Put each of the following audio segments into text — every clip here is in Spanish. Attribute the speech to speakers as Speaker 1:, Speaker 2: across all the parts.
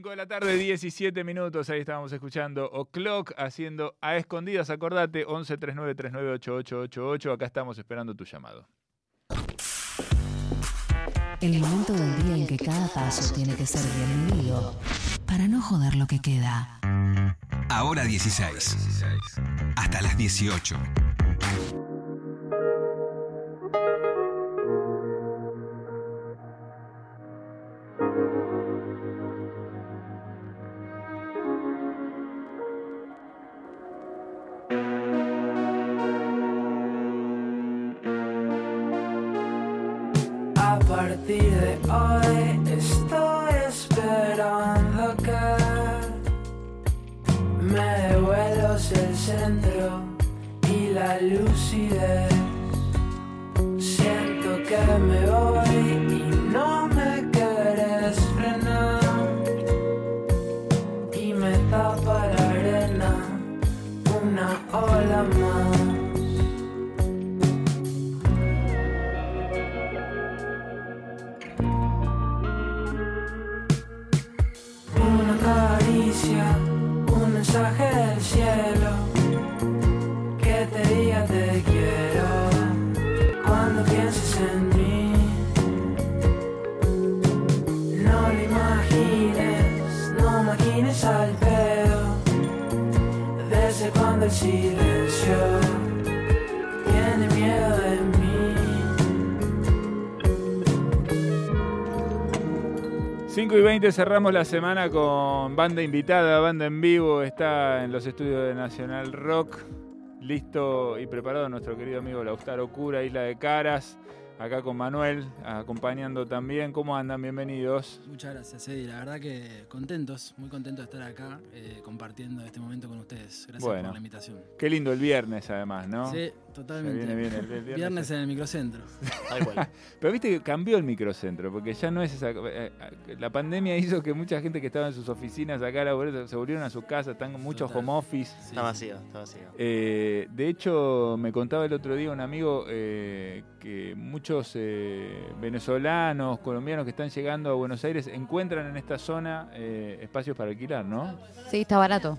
Speaker 1: 5 de la tarde, 17 minutos. Ahí estábamos escuchando O'Clock haciendo a escondidas. Acordate, 11 39 39 8888. Acá estamos esperando tu llamado.
Speaker 2: El momento del día en que cada paso tiene que ser bienvenido para no joder lo que queda.
Speaker 3: Ahora 16. Hasta las 18.
Speaker 1: 5 y 20 cerramos la semana con banda invitada, banda en vivo. Está en los estudios de Nacional Rock. Listo y preparado nuestro querido amigo Lautaro Cura, Isla de Caras. Acá con Manuel, acompañando también. ¿Cómo andan? Bienvenidos.
Speaker 4: Muchas gracias, Eddie. La verdad que contentos, muy contentos de estar acá eh, compartiendo este momento con ustedes. Gracias
Speaker 1: Bueno.
Speaker 4: por la invitación.
Speaker 1: Qué lindo el viernes, además, ¿no?
Speaker 4: Sí, totalmente.
Speaker 1: Se viene bien el- el viernes.
Speaker 4: viernes en el microcentro.
Speaker 1: Pero viste que cambió el microcentro, porque ya no es esa. eh, eh, La pandemia hizo que mucha gente que estaba en sus oficinas acá laborando, se volvieron a su casa, están con mucho
Speaker 4: Total.
Speaker 1: home office.
Speaker 4: Sí.
Speaker 5: Está vacío, está vacío.
Speaker 1: Eh, de hecho, me contaba el otro día un amigo eh, que muchos eh, venezolanos, colombianos que están llegando a Buenos Aires encuentran en esta zona eh, espacios para alquilar, ¿no?
Speaker 6: Sí, está barato.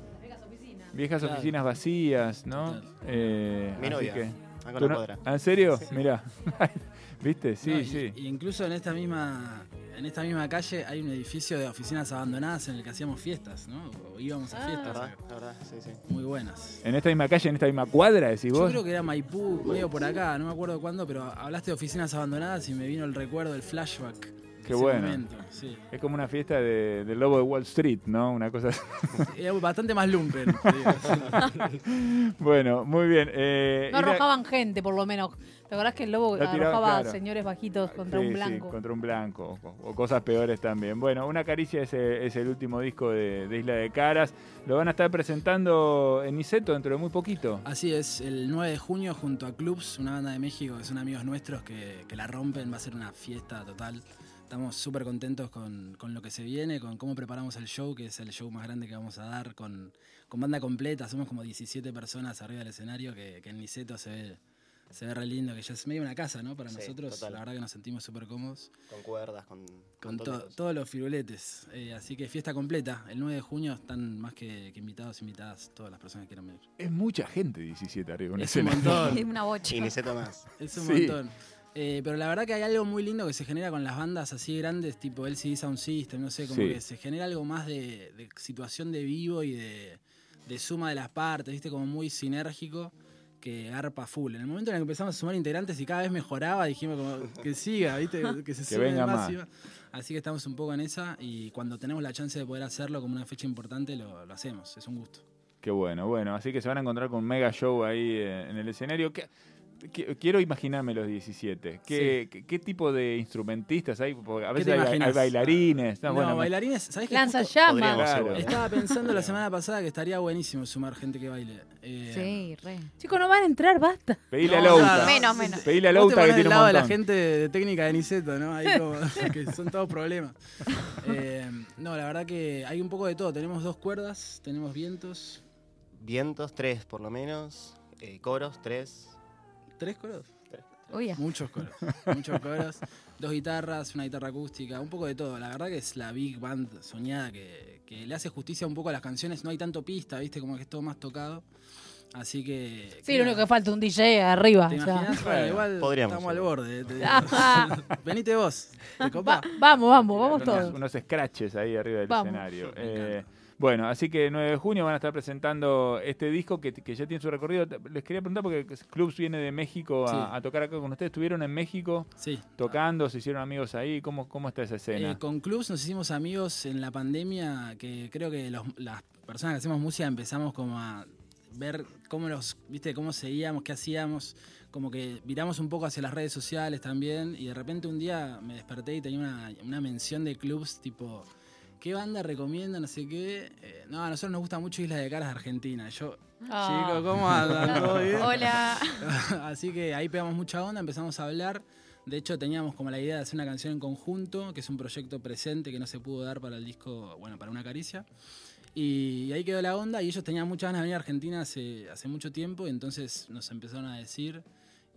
Speaker 1: Viejas
Speaker 4: Claro.
Speaker 1: oficinas vacías, ¿no?
Speaker 4: Total.
Speaker 1: Eh,
Speaker 5: Mi
Speaker 1: así
Speaker 5: novia,
Speaker 1: que-
Speaker 5: acá
Speaker 1: ¿tú
Speaker 5: no podrá.
Speaker 1: ¿Ah, ¿En serio?
Speaker 5: Sí.
Speaker 1: Mirá. ¿Viste? Sí,
Speaker 4: No, y-
Speaker 1: sí.
Speaker 4: y incluso en esta misma en esta misma calle hay un edificio de oficinas abandonadas en el que hacíamos fiestas, ¿no? O íbamos a
Speaker 6: Ah.
Speaker 5: La
Speaker 4: fiestas
Speaker 5: verdad, la verdad, sí, sí.
Speaker 4: muy buenas.
Speaker 1: En esta misma calle, en esta misma cuadra, decís
Speaker 4: Yo
Speaker 1: vos.
Speaker 4: creo que era Maipú, medio por acá, no me acuerdo cuándo, pero hablaste de oficinas abandonadas y me vino el recuerdo, el flashback. De
Speaker 1: Qué
Speaker 4: ese
Speaker 1: bueno.
Speaker 4: momento, sí.
Speaker 1: Es como una fiesta de- del lobo de Wall Street, ¿no? Una cosa así.
Speaker 4: Era bastante más lumpen.
Speaker 1: Bueno, muy bien. Eh,
Speaker 6: No
Speaker 1: la-
Speaker 6: arrojaban gente, por lo menos. ¿Te acordás que el lobo
Speaker 1: La tiraba,
Speaker 6: arrojaba
Speaker 1: claro.
Speaker 6: señores bajitos contra
Speaker 1: Sí,
Speaker 6: un
Speaker 1: sí,
Speaker 6: blanco?
Speaker 1: contra un blanco. O, o cosas peores también. Bueno, Una Caricia es, el- es el último disco de, de Isla de Caras. Lo van a estar presentando en Niceto dentro de muy poquito.
Speaker 4: Así es, el 9 de junio junto a Clubs, una banda de México que son amigos nuestros que, que la rompen, va a ser una fiesta total. Estamos súper contentos con, con lo que se viene, con cómo preparamos el show, que es el show más grande que vamos a dar, con, con banda completa. Somos como 17 personas arriba del escenario, que, que en Niceto se ve, se ve re lindo, que ya es medio una casa, ¿no? Para
Speaker 5: Sí,
Speaker 4: nosotros,
Speaker 5: total.
Speaker 4: la verdad que nos sentimos súper cómodos.
Speaker 5: Con cuerdas, con,
Speaker 4: Con to-
Speaker 5: tipo.
Speaker 4: todos los firuletes. Eh, así que fiesta completa. El 9 de junio están más que, que invitados, invitadas, todas las personas que quieran venir.
Speaker 1: Es mucha gente 17 arriba. en
Speaker 4: Es un montón.
Speaker 6: Es una bocha.
Speaker 5: Y Niceto más.
Speaker 4: Es un
Speaker 1: Sí.
Speaker 4: montón. Eh, pero la verdad que hay algo muy lindo que se genera con las bandas así grandes, tipo LCD Sound System, no sé, como
Speaker 1: Sí.
Speaker 4: que se genera algo más de, de situación de vivo y de, de suma de las partes, viste, como muy sinérgico que garpa full. En el momento en el que empezamos a sumar integrantes y cada vez mejoraba, dijimos como que siga, viste, que se sume más
Speaker 1: más.
Speaker 4: Así que estamos un poco en esa y cuando tenemos la chance de poder hacerlo como una fecha importante, lo, lo hacemos, es un gusto.
Speaker 1: Qué bueno, bueno. Así que se van a encontrar con un mega show ahí eh, en el escenario. ¿Qué- qué- Quiero imaginarme los 17. ¿Qué, qué, qué tipo de instrumentistas hay? Porque a
Speaker 4: ¿Qué
Speaker 1: veces hay, hay bailarines. No,
Speaker 4: No,
Speaker 1: bueno,
Speaker 4: bailarines, ¿sabes qué?
Speaker 6: Lanza
Speaker 4: Justo-
Speaker 6: llamas.
Speaker 5: Podríamos
Speaker 1: Claro.
Speaker 4: Estaba pensando la semana pasada que estaría buenísimo sumar gente que baile. Eh,
Speaker 6: Sí, re. Chicos, no van a entrar, basta.
Speaker 1: Pedile a
Speaker 4: No,
Speaker 1: Louta.
Speaker 4: claro.
Speaker 6: Menos, menos.
Speaker 1: Pedile a Louta que tiene un
Speaker 4: lado de la
Speaker 1: montón.
Speaker 4: gente de técnica de Niceto, ¿no? Ahí como que son todos problemas. Eh, no, la verdad que hay un poco de todo. Tenemos dos cuerdas, tenemos vientos.
Speaker 5: Vientos, tres por lo menos. eh, coros, tres.
Speaker 4: ¿Tres coros?
Speaker 5: Tres.
Speaker 4: Muchos coros, muchos coros. Dos guitarras, una guitarra acústica, un poco de todo. La verdad que es la big band soñada que, que le hace justicia un poco a las canciones. No hay tanto pista, ¿viste? Como que es todo más tocado. Así que...
Speaker 6: Sí, lo único que falta es un DJ arriba.
Speaker 4: ¿Te
Speaker 6: o sea.
Speaker 4: imaginas? Bueno, igual
Speaker 5: podríamos
Speaker 4: estamos al borde. te digo.
Speaker 6: Ah.
Speaker 4: Venite vos. ¿Te
Speaker 6: Va-
Speaker 4: copa?
Speaker 6: vamos, vamos, vamos
Speaker 1: unos,
Speaker 6: todos.
Speaker 1: unos scratches ahí arriba del
Speaker 6: Vamos.
Speaker 1: escenario. Eh. Bueno, así que 9 de junio van a estar presentando este disco que, que ya tiene su recorrido. Les quería preguntar porque Clubs viene de México a,
Speaker 4: Sí.
Speaker 1: a tocar acá con ustedes. ¿Estuvieron en México
Speaker 4: Sí.
Speaker 1: tocando? ¿Se hicieron amigos ahí? ¿Cómo, cómo está esa escena?
Speaker 4: Eh, con Clubs nos hicimos amigos en la pandemia, que creo que los- las personas que hacemos música empezamos como a ver cómo los, viste, cómo seguíamos, qué hacíamos, como que viramos un poco hacia las redes sociales también, y de repente un día me desperté y tenía una, una mención de clubs tipo, ¿qué banda recomienda? No sé qué. Eh, no, a nosotros nos gusta mucho Isla de Caras de Argentina. Yo,
Speaker 6: Ah.
Speaker 4: chicos, ¿cómo andan? ¿Todo bien?
Speaker 6: Hola.
Speaker 4: Así que ahí pegamos mucha onda, empezamos a hablar. De hecho, teníamos como la idea de hacer una canción en conjunto, que es un proyecto presente que no se pudo dar para el disco, bueno, para una caricia. Y ahí quedó la onda y ellos tenían muchas ganas de venir a Argentina hace, hace mucho tiempo, y entonces nos empezaron a decir.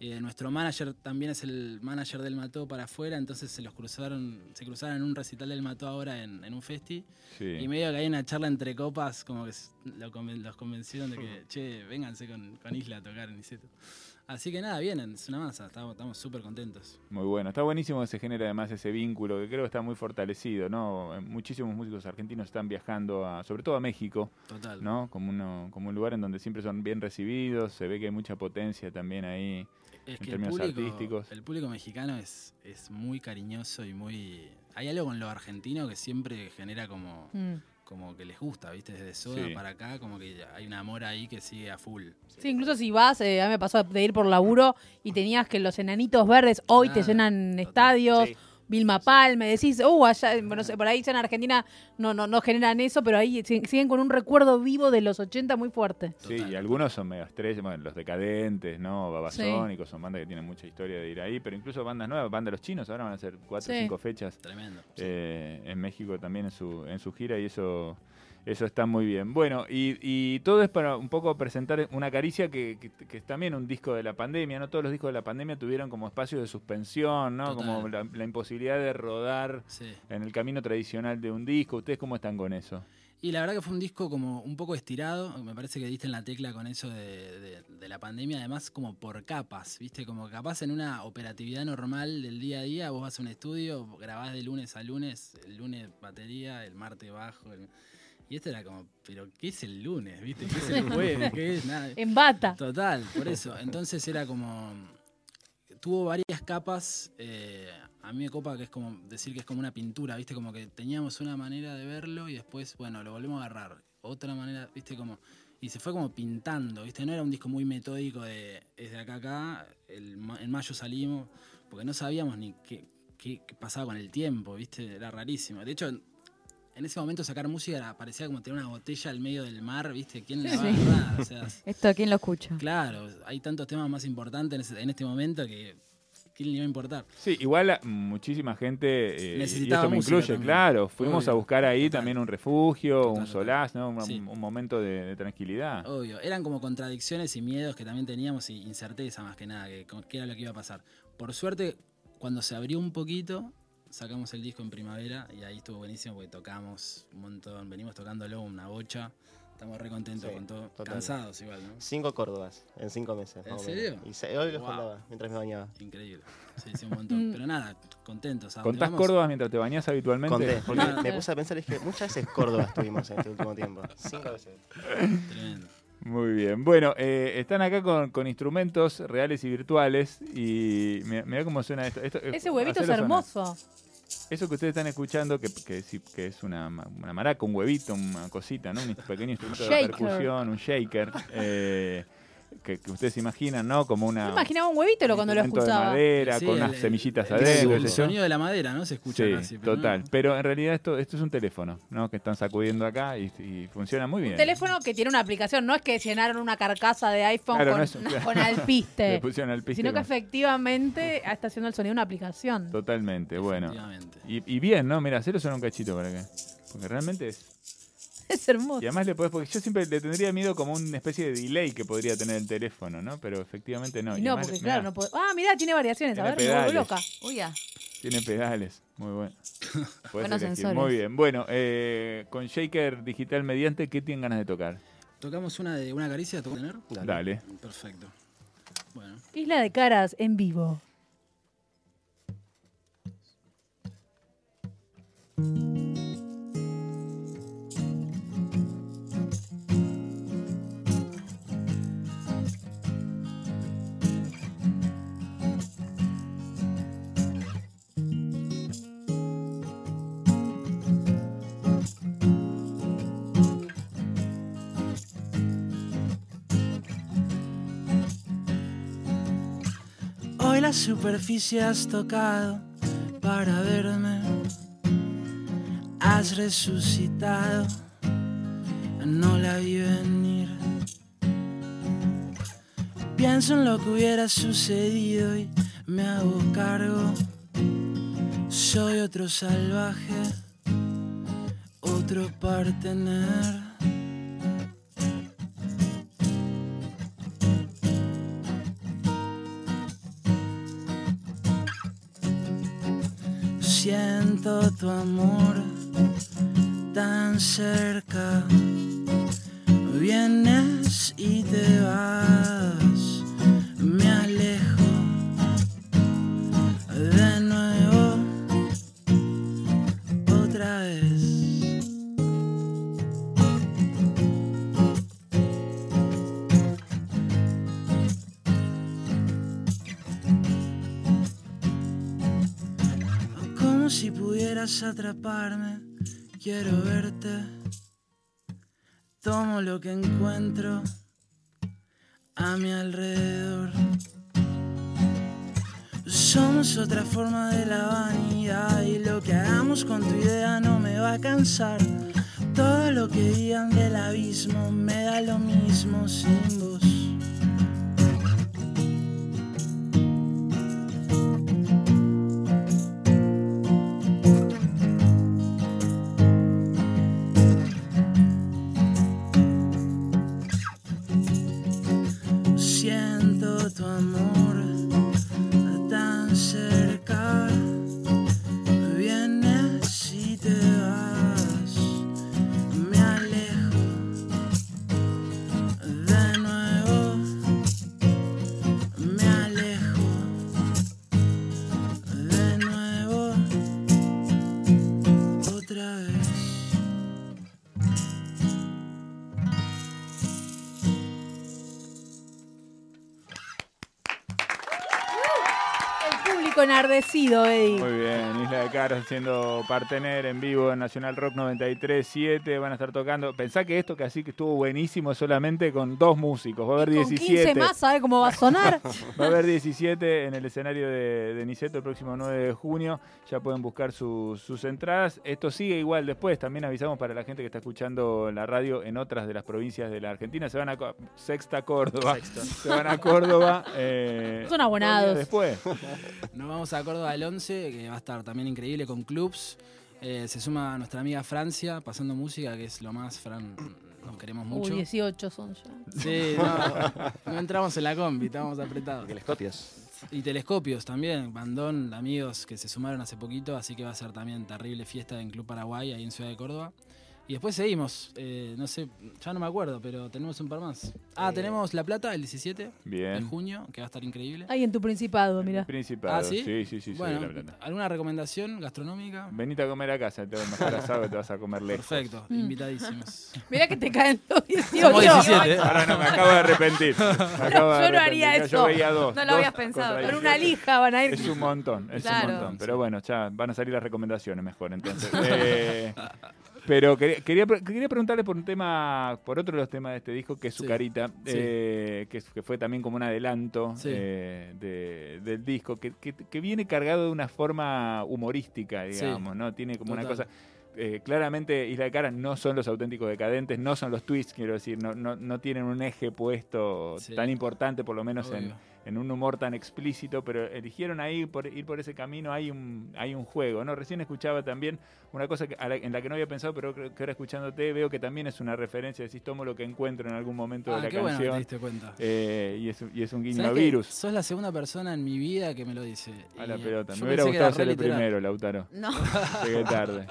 Speaker 4: Eh, nuestro manager también es el manager del Mató para afuera, entonces se los cruzaron, se cruzaron en un recital del Mató ahora en, en un festi.
Speaker 1: Sí.
Speaker 4: Y medio que hay una charla entre copas, como que lo conven- los convencieron de que, che, vénganse con, con Isla a tocar en Niceto. Así que nada, vienen, es una masa, estamos súper contentos.
Speaker 1: Muy bueno. Está buenísimo que se genera además ese vínculo que creo que está muy fortalecido, ¿no? Muchísimos músicos argentinos están viajando, a, sobre todo a México,
Speaker 4: Total.
Speaker 1: ¿no? Como, uno, como un lugar en donde siempre son bien recibidos, se ve que hay mucha potencia también ahí.
Speaker 4: Es
Speaker 1: en
Speaker 4: que el
Speaker 1: términos
Speaker 4: público,
Speaker 1: artísticos.
Speaker 4: el público mexicano es, es muy cariñoso y muy... Hay algo con lo argentino que siempre genera como,
Speaker 6: Mm.
Speaker 4: Como que les gusta, ¿viste? Desde Soda
Speaker 1: Sí.
Speaker 4: para acá, como que hay un amor ahí que sigue a full.
Speaker 6: Sí, incluso si vas, eh, a mí me pasó de ir por laburo y tenías que los enanitos verdes hoy te llenan
Speaker 4: total.
Speaker 6: estadios.
Speaker 5: Sí.
Speaker 6: Vilma Palme, decís, uh, allá, bueno, sé, por ahí ya en Argentina no, no, no generan eso, pero ahí si- siguen con un recuerdo vivo de los 80 muy fuerte.
Speaker 1: Sí, y algunos son mega estrellas, bueno, los decadentes, ¿no? Babasónicos, son bandas que tienen mucha historia de ir ahí, pero incluso bandas nuevas, bandas de los chinos, ahora van a hacer cuatro o
Speaker 6: Sí.
Speaker 1: cinco fechas
Speaker 4: Tremendo.
Speaker 1: eh, en México también en su, en su gira y eso, eso está muy bien. Bueno, y, y todo es para un poco presentar una caricia que, que, que es también un disco de la pandemia, ¿no? Todos los discos de la pandemia tuvieron como espacio de suspensión, ¿no?
Speaker 4: Total.
Speaker 1: Como la, la imposibilidad de rodar
Speaker 4: Sí.
Speaker 1: en el camino tradicional de un disco. ¿Ustedes cómo están con eso?
Speaker 4: Y la verdad que fue un disco como un poco estirado, me parece que diste en la tecla con eso de, de- de la pandemia, además como por capas, ¿viste? Como capaz en una operatividad normal del día a día, vos vas a un estudio, grabás de lunes a lunes, el lunes batería, el martes bajo, el- y esto era como, pero ¿qué es el lunes? ¿Viste? ¿Qué es el jueves? ¿Qué es? Nada.
Speaker 6: En bata.
Speaker 4: Total, por eso. Entonces era como. Tuvo varias capas. eh, a mí me copa que es como decir que es como una pintura, ¿viste? Como que teníamos una manera de verlo y después, bueno, lo volvemos a agarrar. Otra manera, ¿viste? Como. Y se fue como pintando, ¿viste? No era un disco muy metódico de. Es de acá a acá. el en mayo salimos. Porque no sabíamos ni qué, qué- qué pasaba con el tiempo, ¿viste? Era rarísimo. De hecho, en ese momento sacar música era- parecía como tener una botella al medio del mar, ¿viste? ¿Quién la va a
Speaker 6: Sí.
Speaker 4: O sea,
Speaker 7: Esto, ¿quién lo escucha?
Speaker 4: Claro, hay tantos temas más importantes en, ese- en este momento que ¿quién le iba a importar?
Speaker 1: Sí, igual a- muchísima gente, eh, y
Speaker 4: Necesitaba
Speaker 1: esto me incluye,
Speaker 4: también.
Speaker 1: claro, fuimos
Speaker 4: Obvio.
Speaker 1: a buscar ahí
Speaker 4: Total.
Speaker 1: también un refugio,
Speaker 4: Total,
Speaker 1: un solaz, ¿no? Un,
Speaker 4: Sí.
Speaker 1: un momento de, de tranquilidad.
Speaker 4: Obvio, eran como contradicciones y miedos que también teníamos y incerteza más que nada, que qué era lo que iba a pasar. Por suerte, cuando se abrió un poquito, sacamos el disco en primavera y ahí estuvo buenísimo porque tocamos un montón, venimos tocándolo una bocha, estamos re contentos
Speaker 5: Sí,
Speaker 4: con todo,
Speaker 5: total.
Speaker 4: cansados igual, ¿no?
Speaker 5: Cinco Córdobas en cinco meses.
Speaker 4: ¿En serio?
Speaker 5: Y se- hoy los
Speaker 4: Wow.
Speaker 5: contaba mientras me bañaba.
Speaker 4: Increíble, sí, sí, un montón. Pero nada, contentos. ¿a dónde
Speaker 1: ¿Contás
Speaker 4: vamos?
Speaker 1: Córdoba mientras te bañás habitualmente?
Speaker 5: Conté, porque
Speaker 4: Ah.
Speaker 5: me puse a pensar, es que muchas veces Córdoba estuvimos en este último tiempo. Cinco veces.
Speaker 4: Tremendo.
Speaker 1: Muy bien. Bueno, eh, están acá con, con instrumentos reales y virtuales y mira, cómo suena esto. Esto-
Speaker 6: Ese huevito es
Speaker 1: sonar.
Speaker 6: hermoso.
Speaker 1: Eso que ustedes están escuchando, que, que, que es una, una maraca, un huevito, una cosita, ¿no? Un pequeño instrumento de percusión, un shaker, eh, que, que ustedes imaginan, ¿no? Como una...
Speaker 6: Yo imaginaba un huevito lo cuando lo
Speaker 1: instrumento de
Speaker 6: escuchaba.
Speaker 1: madera,
Speaker 4: Sí,
Speaker 1: con
Speaker 4: el-
Speaker 1: unas semillitas
Speaker 4: el-
Speaker 1: adentro.
Speaker 4: El sonido de la madera, ¿no? Se escucha
Speaker 1: Sí,
Speaker 4: casi. pero
Speaker 1: total.
Speaker 4: no.
Speaker 1: Pero en realidad esto, esto es un teléfono, ¿no? Que están sacudiendo acá y, y funciona muy bien.
Speaker 6: Un teléfono que tiene una aplicación, no es que llenaron una carcasa de iPhone
Speaker 1: Claro,
Speaker 6: con,
Speaker 1: no es
Speaker 6: con
Speaker 1: Le
Speaker 6: alpiste,
Speaker 1: pusieron piste
Speaker 6: sino que
Speaker 1: con-
Speaker 6: efectivamente está haciendo el sonido de una aplicación.
Speaker 1: Totalmente, bueno.
Speaker 4: Efectivamente.
Speaker 1: Y, y bien, ¿no? Mira, cero suena un cachito para acá. Porque realmente es...
Speaker 6: Es hermoso.
Speaker 1: Y además le podés, porque yo siempre le tendría miedo como una especie de delay que podría tener el teléfono, ¿no? Pero efectivamente no.
Speaker 6: Y no,
Speaker 1: además,
Speaker 6: porque
Speaker 1: mirá,
Speaker 6: claro, no puedo. Ah, mirá, tiene variaciones. A
Speaker 1: Tiene
Speaker 6: ver, me vuelvo
Speaker 1: pedales.
Speaker 6: loca.
Speaker 7: Uy, ah.
Speaker 1: Tiene pedales, muy bueno.
Speaker 7: Buenos
Speaker 1: elegir.
Speaker 7: sensores.
Speaker 1: Muy bien. Bueno, eh, con Shaker Digital mediante, ¿qué tienen ganas de tocar?
Speaker 4: Tocamos una de una caricia, ¿toco tener?
Speaker 5: Dale.
Speaker 1: Dale.
Speaker 4: Perfecto. Bueno.
Speaker 6: Isla de Caras en vivo.
Speaker 4: Superficie has tocado para verme. Has resucitado, no la vi venir. Pienso en lo que hubiera sucedido y me hago cargo. Soy otro salvaje, otro partener. Siento tu amor tan cerca. Vienes y te vas. Tomo lo que encuentro a mi alrededor. Somos otra forma de la vanidad y lo que hagamos con tu idea no me va a cansar. Todo lo que digan del abismo me da lo mismo sin vos.
Speaker 6: Enardecido, Eddie.
Speaker 1: Muy bien, Isla de Caras haciendo partener en vivo en Nacional Rock 93.7. Van a estar tocando. Pensá que esto que así que estuvo buenísimo solamente con dos músicos. Va a haber
Speaker 6: Y con
Speaker 1: 17.
Speaker 6: 15 más, ¿sabe cómo va a sonar?
Speaker 1: Va a haber 17 en el escenario de, de Niceto el próximo 9 de junio. Ya pueden buscar sus- sus entradas. Esto sigue igual después. También avisamos para la gente que está escuchando la radio en otras de las provincias de la Argentina. Se van a Sexta Córdoba. Se van a Córdoba. eh,
Speaker 6: Son abonados.
Speaker 1: Después.
Speaker 4: Nos vamos a Córdoba el 11, que va a estar también increíble con clubs. Eh, se suma nuestra amiga Francia, pasando música, que es lo más, Fran, nos queremos
Speaker 6: Uy,
Speaker 4: mucho.
Speaker 6: 18 son ya.
Speaker 4: Sí, no, no entramos en la combi, estábamos apretados.
Speaker 5: Telescopios.
Speaker 4: Y telescopios también, bandón, amigos que se sumaron hace poquito, así que va a ser también terrible fiesta en Club Paraguay, ahí en Ciudad de Córdoba. Y después seguimos, eh, no sé, ya no me acuerdo, pero tenemos un par más. Ah, tenemos La Plata el 17 de
Speaker 1: Bien.
Speaker 4: junio, que va a estar increíble.
Speaker 6: Ahí en tu principado, mira.
Speaker 1: Principado.
Speaker 4: Ah, ¿sí?
Speaker 1: Sí, sí, sí.
Speaker 4: bueno,
Speaker 1: de La Plata.
Speaker 4: ¿alguna recomendación gastronómica?
Speaker 1: Venite a comer a casa, te doy el mejor asado que te vas a comer lejos.
Speaker 4: Perfecto,
Speaker 6: Mm.
Speaker 4: invitadísimos.
Speaker 6: Mirá que te caen los 18.
Speaker 4: Somos 17, ¿eh?
Speaker 1: Ahora no, me acabo de arrepentir. Me acabo de
Speaker 6: yo no haría eso.
Speaker 1: Yo veía dos.
Speaker 7: No lo
Speaker 1: dos
Speaker 7: habías pensado.
Speaker 6: Con una
Speaker 1: 17.
Speaker 6: lija van a ir.
Speaker 1: Es un montón, es
Speaker 7: Claro.
Speaker 1: un montón. Pero bueno, ya van a salir las recomendaciones mejor entonces. Eh, pero quería, quería, quería preguntarle por un tema, por otro de los temas de este disco, que es
Speaker 4: Sí,
Speaker 1: Sucarita,
Speaker 4: sí.
Speaker 1: eh, que, que fue también como un adelanto
Speaker 4: Sí.
Speaker 1: eh, de- del disco, que, que- que viene cargado de una forma humorística,
Speaker 4: Sí.
Speaker 1: digamos, ¿no? Tiene como una cosa. eh, claramente Isla de Cara no son los auténticos decadentes, no son los twists, quiero decir, no, no, no tienen un eje puesto tan importante, por lo menos en,
Speaker 4: Obvio.
Speaker 1: en un humor tan explícito, pero eligieron ahí por ir por ese camino, hay un, hay un juego, ¿no? Recién escuchaba también una cosa que- a la- en la que no había pensado, pero creo que ahora escuchándote veo que también es una referencia, decís, tomo lo que encuentro en algún momento de
Speaker 4: Ah,
Speaker 1: la
Speaker 4: qué bueno que te
Speaker 1: canción.
Speaker 4: diste cuenta.
Speaker 1: eh, y, es, un- y es un guiño a
Speaker 4: ¿Sabés que
Speaker 1: virus.
Speaker 4: Sos la segunda persona en mi vida que me lo dice.
Speaker 1: A la pelota. Me hubiera gustado ser el primero, Lautaro.
Speaker 6: No.
Speaker 1: Llegué tarde.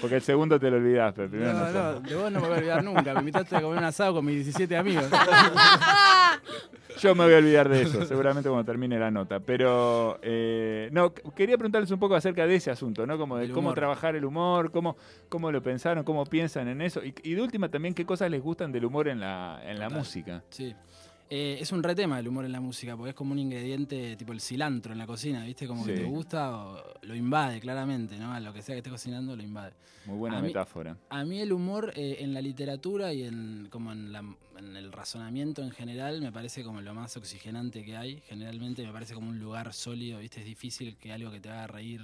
Speaker 1: Porque el segundo te lo olvidás, pero el primero no,
Speaker 4: No,
Speaker 1: sé.
Speaker 4: no, de vos no me voy a olvidar nunca. Me invitaste a comer un asado con mis 17 amigos.
Speaker 1: Yo me voy a olvidar de eso, seguramente cuando termine la nota. Pero, eh, no, quería preguntarles un poco acerca de ese asunto, ¿no? Como de
Speaker 4: El
Speaker 1: cómo
Speaker 4: humor.
Speaker 1: trabajar el humor, cómo, cómo lo pensaron, cómo piensan en eso. Y, y de última también, qué cosas les gustan del humor en la, en la música.
Speaker 4: Sí. Eh, es un re tema el humor en la música, porque es como un ingrediente tipo el cilantro en la cocina, ¿viste? Como que te gusta o lo invade claramente, ¿no? A lo que sea que estés cocinando lo invade.
Speaker 1: Muy buena
Speaker 4: A mí-
Speaker 1: metáfora.
Speaker 4: A mí el humor eh, en la literatura y en, como en, la- en el razonamiento en general me parece como lo más oxigenante que hay. Generalmente me parece como un lugar sólido, ¿viste? Es difícil que algo que te haga reír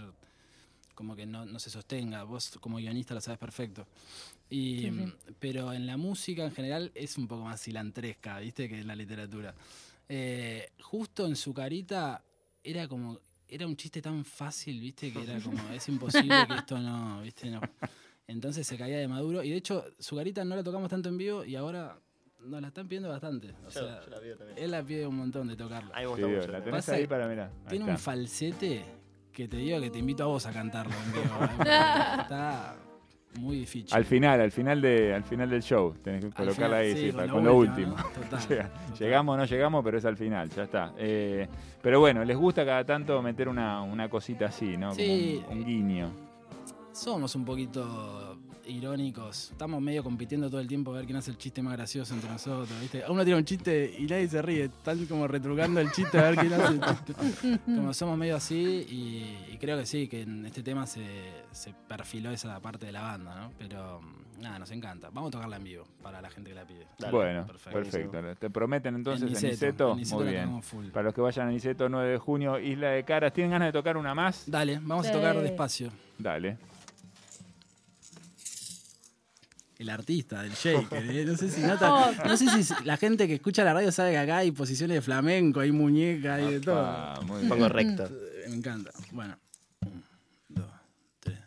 Speaker 4: como que no, no se sostenga. Vos como guionista lo sabes perfecto. Y,
Speaker 6: Sí, sí.
Speaker 4: Pero en la música en general es un poco más cilantresca, ¿viste? Que en la literatura. Eh, justo en su carita era como... Era un chiste tan fácil, ¿viste? Que era como, es imposible que esto no, ¿viste? No. Entonces se caía de maduro. Y de hecho, su carita no la tocamos tanto en vivo y ahora nos la están pidiendo bastante. O
Speaker 5: Yo,
Speaker 4: sea,
Speaker 5: yo la veo también.
Speaker 4: él la pide un montón de tocarla.
Speaker 5: A mí me
Speaker 1: Sí,
Speaker 5: gusta mucho.
Speaker 1: la tenés
Speaker 4: Pasa
Speaker 1: ahí para, mirá. ahí
Speaker 4: Tiene
Speaker 1: está.
Speaker 4: un falsete que te digo que te invito a vos a cantarlo en vivo. Está muy difícil.
Speaker 1: Al final, al final, de, al final del show, tenés que colocarla
Speaker 4: final,
Speaker 1: ahí,
Speaker 4: sí,
Speaker 1: sí,
Speaker 4: con
Speaker 1: para-
Speaker 4: lo
Speaker 1: con lo
Speaker 4: último,
Speaker 1: último.
Speaker 4: ¿no? Total,
Speaker 1: Llega-
Speaker 4: total.
Speaker 1: Llegamos o no llegamos, pero es al final, ya está. Eh, pero bueno, les gusta cada tanto meter una, una cosita así, ¿no? Como
Speaker 4: Sí.
Speaker 1: un, un guiño.
Speaker 4: Somos un poquito irónicos. Estamos medio compitiendo todo el tiempo a ver quién hace el chiste más gracioso entre nosotros, ¿viste? Uno tiene un chiste y nadie se ríe. Están como retrucando el chiste a ver quién hace el chiste. Como somos medio así y, y creo que sí, que en este tema se, se perfiló esa parte de la banda, ¿no? Pero mm, nada, nos encanta. Vamos a tocarla en vivo para la gente que la pide.
Speaker 5: Dale,
Speaker 1: bueno,
Speaker 4: perfecto.
Speaker 1: perfecto. Te prometen entonces en
Speaker 4: Niceto,
Speaker 1: Niceto.
Speaker 4: en Niceto
Speaker 1: Muy bien.
Speaker 4: full.
Speaker 1: Para los que vayan a Niceto 9 de junio, Isla de Caras. ¿Tienen ganas de tocar una más?
Speaker 4: Dale, vamos a tocar despacio.
Speaker 1: Dale.
Speaker 4: El artista del shaker, ¿eh? no sé si nota, no sé si la gente que escucha la radio sabe que acá hay posiciones de flamenco, hay muñeca, hay de todo.
Speaker 1: Muy
Speaker 5: poco recto.
Speaker 4: Me encanta. Bueno. Un, dos, tres.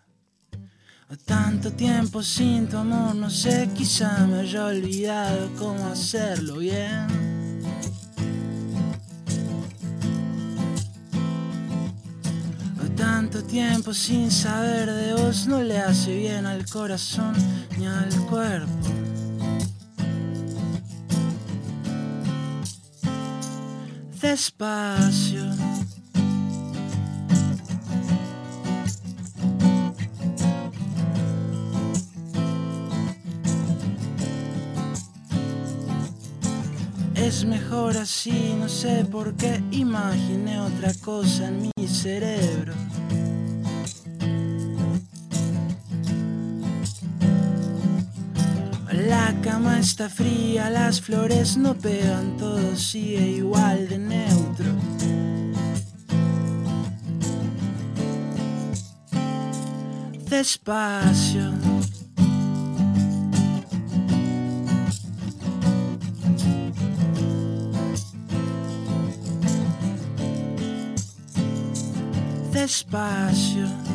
Speaker 4: A tanto tiempo sin tu amor, no sé, quizá me haya olvidado cómo hacerlo bien. Tanto tiempo sin saber de vos, no le hace bien al corazón ni al cuerpo. Despacio. Es mejor así, no sé por qué imaginé otra cosa en mi cerebro. La cama está fría, las flores no pegan, todo sigue igual de neutro. Despacio. Despacio.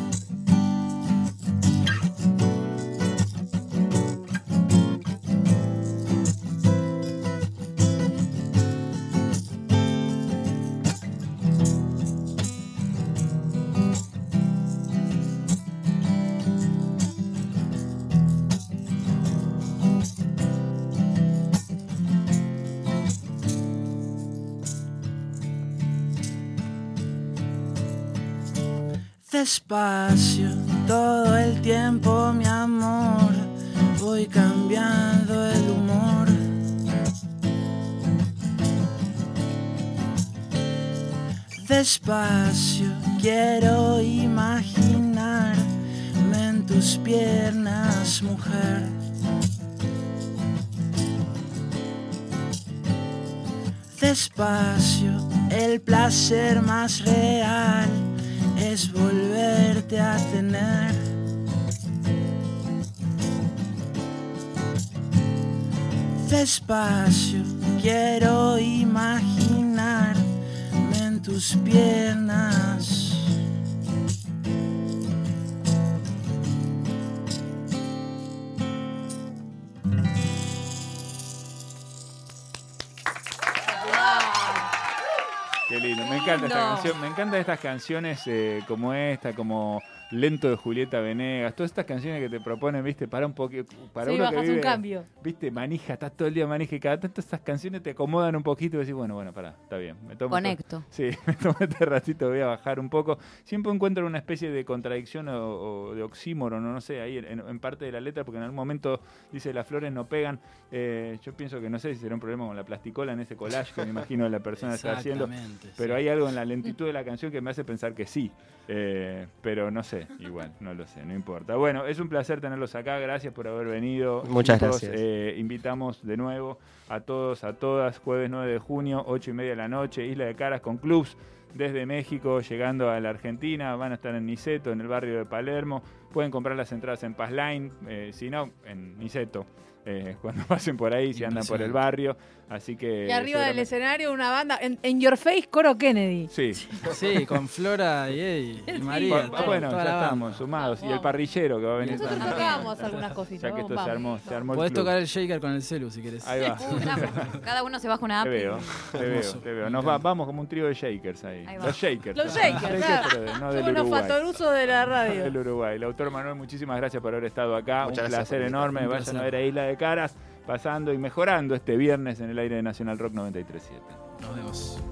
Speaker 4: Despacio, todo el tiempo, mi amor, voy cambiando el humor. Despacio, quiero imaginarme en tus piernas, mujer. Despacio, el placer más real es volverte a tener. Despacio quiero imaginarme en tus piernas.
Speaker 1: Encanta esta canción, me encantan estas canciones eh, como esta, como Lento de Julieta Venegas, todas estas canciones que te proponen, viste, para un poquito, para
Speaker 6: Sí,
Speaker 1: uno que
Speaker 6: bajas un cambio.
Speaker 1: viste, manija, estás todo el día manija y cada tanto estas canciones te acomodan un poquito y decís, bueno, bueno, pará, está bien, me tomo
Speaker 7: Conecto.
Speaker 1: Sí, me tomo este ratito, voy a bajar un poco. Siempre encuentro una especie de contradicción o, o de oxímoron, no, no sé, ahí en, en parte de la letra, porque en algún momento dice las flores no pegan. Eh, yo pienso que no sé si será un problema con la plasticola en ese collage que me imagino la persona está haciendo.
Speaker 4: Exactamente,
Speaker 1: Pero
Speaker 4: sí.
Speaker 1: hay algo en la lentitud de la canción que me hace pensar que sí. Eh, pero no sé, igual, no lo sé, no importa. Bueno, es un placer tenerlos acá. Gracias por haber venido.
Speaker 5: Muchas gracias.
Speaker 1: Eh, invitamos de nuevo a todos, a todas, jueves 9 de junio, 8 y media de la noche, Isla de Caras con clubs desde México, llegando a la Argentina. Van a estar en Niceto, en el barrio de Palermo. Pueden comprar las entradas en Passline, eh, si no, en Niceto. eh, cuando pasen por ahí, si andan por el barrio. Así que.
Speaker 6: Y arriba del escenario una banda, en, en Your Face, Coro Kennedy.
Speaker 1: Sí.
Speaker 4: Sí, con Flora y Eddie y María. Todo-
Speaker 1: bueno,
Speaker 4: toda
Speaker 1: ya
Speaker 4: la banda.
Speaker 1: estamos sumados. Y el parrillero que va a venir
Speaker 6: Nosotros tocábamos algunas cositas.
Speaker 1: Ya que esto se
Speaker 6: vamos.
Speaker 1: armó, se armó el
Speaker 4: Podés
Speaker 1: club.
Speaker 4: tocar el shaker con el celu si querés.
Speaker 1: Ahí va.
Speaker 7: Uh, Cada uno se baja una app.
Speaker 1: Te veo, te veo, te veo. Nos va- vamos como un trío de shakers ahí. Los shakers.
Speaker 6: Los shakers, claro.
Speaker 1: no del
Speaker 6: Somos los
Speaker 1: Uruguay.
Speaker 6: fatorusos de la radio.
Speaker 1: Del Uruguay. El autor Manuel, muchísimas gracias por haber estado acá.
Speaker 5: Muchas
Speaker 1: un placer enorme.
Speaker 4: Un
Speaker 1: Vayan
Speaker 4: placer.
Speaker 1: a ver a Isla de Caras, pasando y mejorando este viernes en el aire de Nacional Rock 93.7.
Speaker 4: Nos vemos.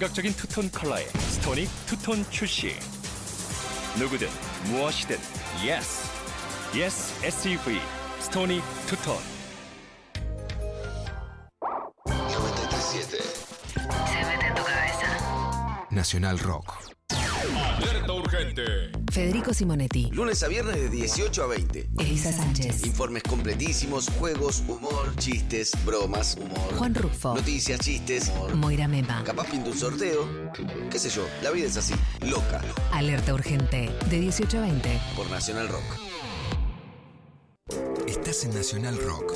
Speaker 8: 감각적인 투톤 컬러의 스토닉 투톤 출시 누구든 무엇이든 예스 예스 SUV 스토닉 투톤
Speaker 2: Se mete en tu cabeza.
Speaker 3: Nacional Rock.
Speaker 2: Federico Simonetti,
Speaker 9: Lunes a viernes de 18 a 20.
Speaker 2: Elisa Sánchez,
Speaker 9: Informes completísimos, juegos, humor, chistes, bromas, humor.
Speaker 2: Juan Rufo,
Speaker 9: Noticias, chistes, humor.
Speaker 2: Moira Mema.
Speaker 9: Capaz pinta un sorteo. Qué sé yo, la vida es así. Loca.
Speaker 2: Alerta urgente, de 18 a 20.
Speaker 9: Por Nacional Rock.
Speaker 3: Estás en Nacional Rock.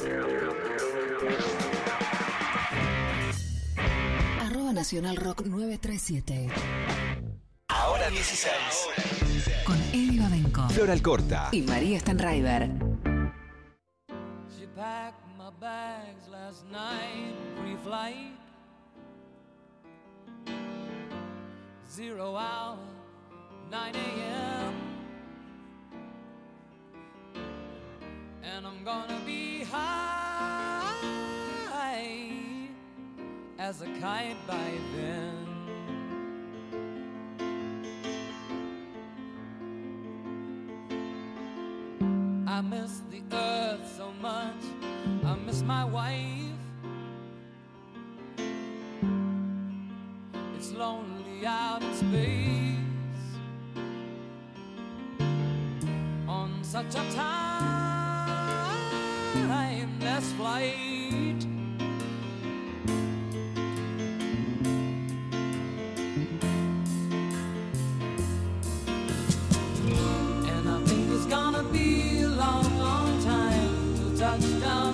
Speaker 2: Arroba Nacional Rock 937.
Speaker 8: Ahora 16
Speaker 2: Con Eddie Babenco
Speaker 3: Flor Alcorta.
Speaker 2: y María Stanraiver.
Speaker 10: She packed my bags last night, pre-flight. Zero hour, 9 a.m. And I'm gonna be high as a kite by then. Such a timeless flight. And I think it's gonna be a long, long time till touchdown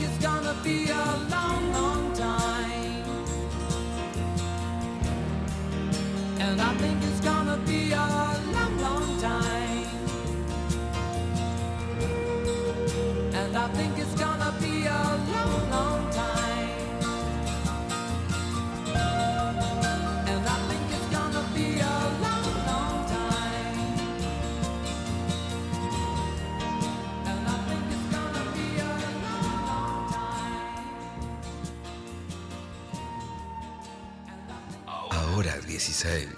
Speaker 10: is gonna be a
Speaker 3: say?